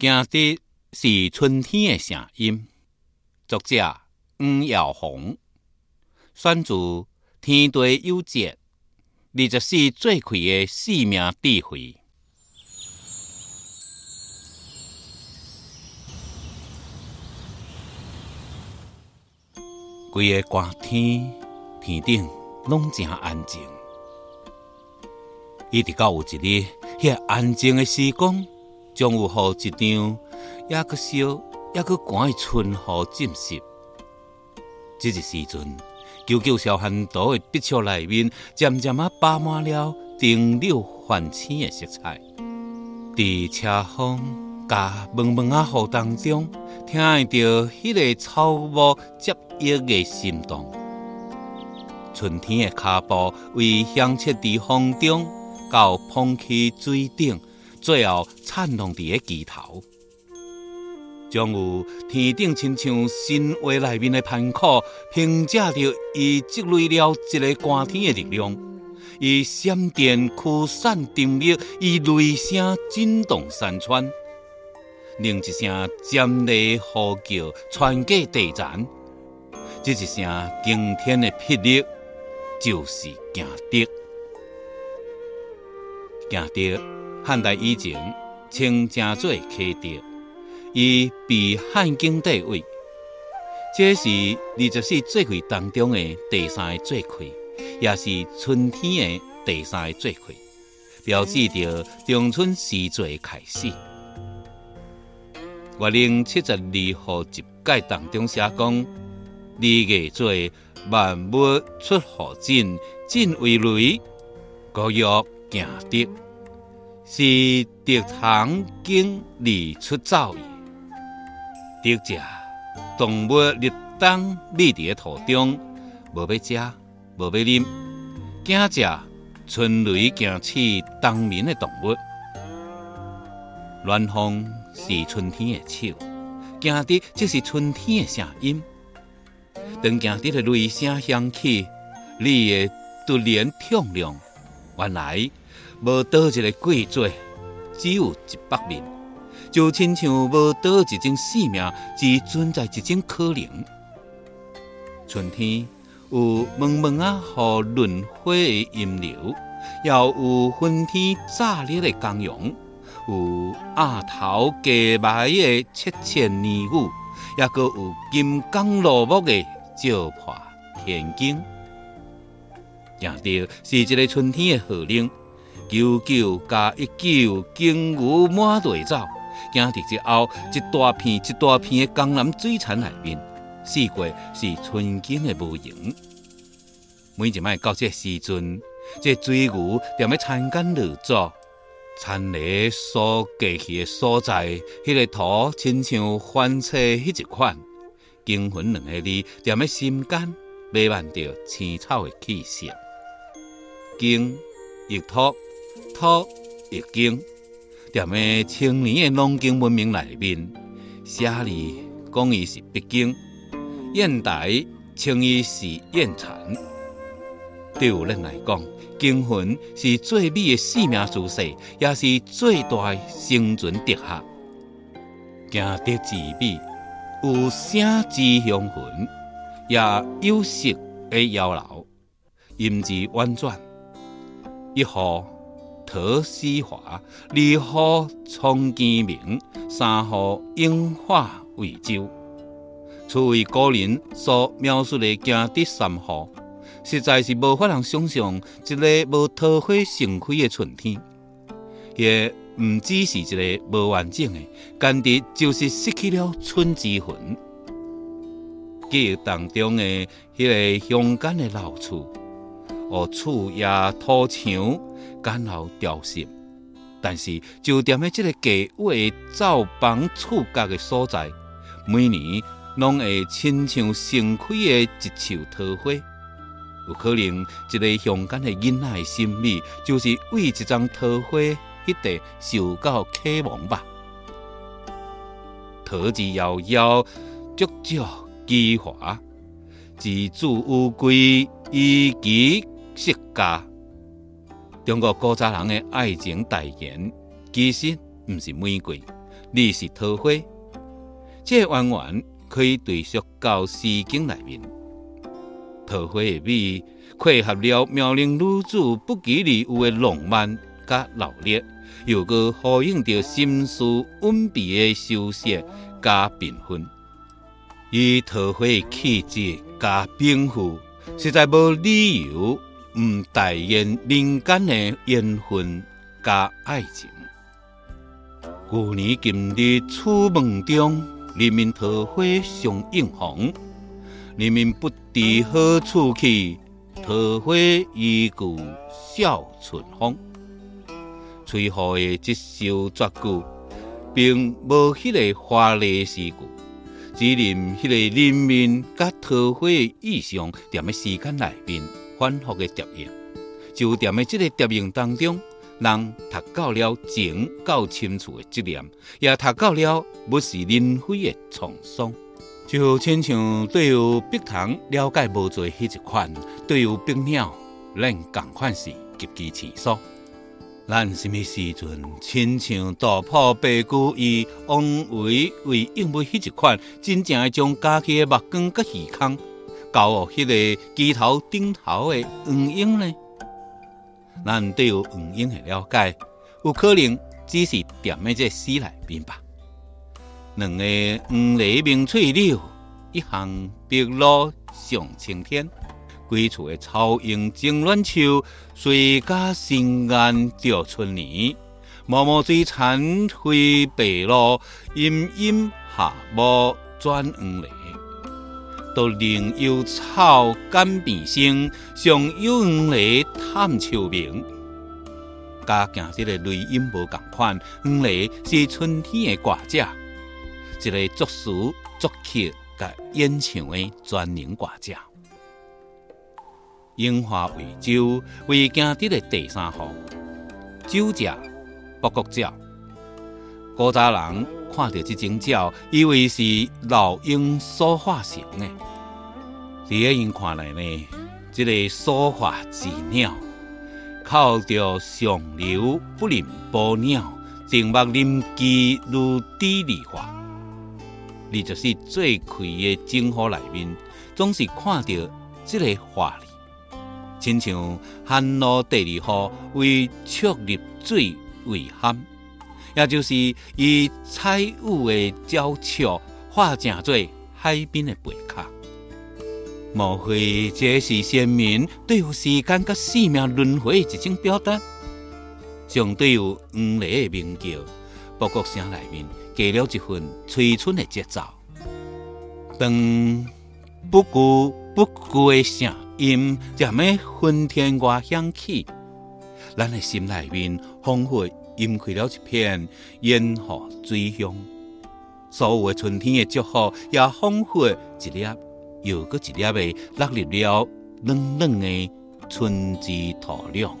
行的是春天的声音。作者黄耀宏，选自《天地有节》，二十四做开的生命智慧。规个寒天，天顶拢真安静，一直到有一日，遐安静的时光，将有雨一场也阁小也阁寒的春雨浸湿。这个时阵，九九小寒岛的碧树内面，渐渐啊爬满了灯柳泛青的色彩。伫车风加蒙蒙啊雨当中，听会到迄个草木接叶的心动。春天的脚步，为响彻伫风中，到捧起水顶，最后颤动伫个枝头。将有天顶亲像神话内面的盘苦，凭借着伊积累了一个寒天的力量，以闪电驱散电力，以雷声震动山川，另一声尖利呼叫传过地层。这一声惊天的霹雳，就是行德。行德，汉代以前称正做启德。伊被汉景地位，这是二十四节气当中的第三个节气，也是春天的第三个节气，标志着中春时节开始。月令七十二号集解当中写讲：二月做万物出河震，震为雷，故曰行德，是德堂经而出造也。得者，动物立冬立伫个土中，无要食，无要啉，惊者春雷惊起冬眠的动物。暖风是春天的手，惊的即是春天的声音。当惊的雷声响起，你的突然痛亮，原来无倒一个季节，只有一百年。就亲像无倒一种生命，只存在一种可能。春天有蒙蒙啊，和轮回的阴流，也有昏天炸裂的光阳，有鸭头鸡埋的七千年雨，也个有金刚落木的照破天经。行着是一个春天的号令，九九加一九，金鱼满地走。行着之后，一大片一大片的江南水产内面，四季是春景的无影。每一摆到这时阵，这水牛踮咧参干落作，田里所过去的所在，迄个土亲像翻车迄一款，惊魂两个字踮咧心间，弥漫着青草的气息。经亦托，托亦惊。踮咧青年的农经文明内面，写字讲伊是北京，现代称伊是燕蚕。对有人来讲，经魂是最美的生命姿势，也是最大的生存哲学。行得之美，有声之雄魂，也有色的妖娆，音质婉转，一号。桃丝华，二号葱见明，三号樱花为洲。初为古人所描述的行德三号，实在是无法能想象一个无桃花盛开的春天，也毋只是一个无完整的，简直就是失去了春之魂。记忆当中的迄个乡间的老厝，哦，厝也土墙。简陋雕饰，但是就踮喺这个家屋的灶房厝角的所在，每年拢会亲像盛开的一树桃花。有可能一个乡间的囡仔的心理，就是为一张桃花迄地受到启蒙吧。桃之夭夭，灼灼其华，自主乌龟，以其色家。中国古早人的爱情代言，其实毋是玫瑰，而是桃花，这弯弯可以追溯到《诗经》内面。桃花的美，配合了妙龄女子不羁而有的浪漫甲热烈，又搁呼应着心思稳闭的羞涩加缤纷。以桃花的气质加禀赋，实在无理由毋代言人间的缘分加爱情。旧年今日楚门中，人民桃花相映红。人民不知何处去，桃花依旧笑春风。崔颢的这首绝句，并无迄个华丽诗句，只念迄个人民甲桃花的意象，踮喺时间内面反复的叠印，就踮喺这个叠印当中。人读到了情到深处的执念，也读到了不是人非的沧桑。就亲像对有碧塘了解无侪迄一款，对有碧鸟，咱共款是极其清楚。咱什么时阵亲像大破白骨以王维为应付迄一款，真正会将家己的目光甲耳孔交予迄个枝头顶头的黄莺呢？咱对黄莺的了解，有可能只是踮喺这诗内面吧。两个黄鹂鸣翠柳，一行碧螺上青天。归处的草莺争乱秋，谁家新安着春年。暮暮水残飞白鹭，阴阴下暮转黄鹂。独林幽草感变声，上有黄鹂探秋鸣。甲行这个雷音无共款，黄鹂是春天的歌者，一个作词作曲甲演唱的专人歌者。樱花为酒，为行得的第三号酒者不国鸟。古早人看到这种鸟，以为是老鹰所化成的。在因看来呢，这个所化之鸟，靠着上流不林波鸟，静默林基如地理化。你就是最开的景河内面，总是看到这个画里。亲像寒露第二号为出入水为寒，也就是以彩雾的娇俏化成做海边的贝壳。莫非这是先民对于时间甲生命轮回的一种表达？相对于黄鹂的鸣叫，报国声内面加了一份催春的节奏。当不顾不顾的声。音渐咩昏天外响起，咱的心内面仿佛氲开了一片烟火水香。所有的春天的祝福，也仿佛一粒又搁一粒的落入了冷冷的春之土壤。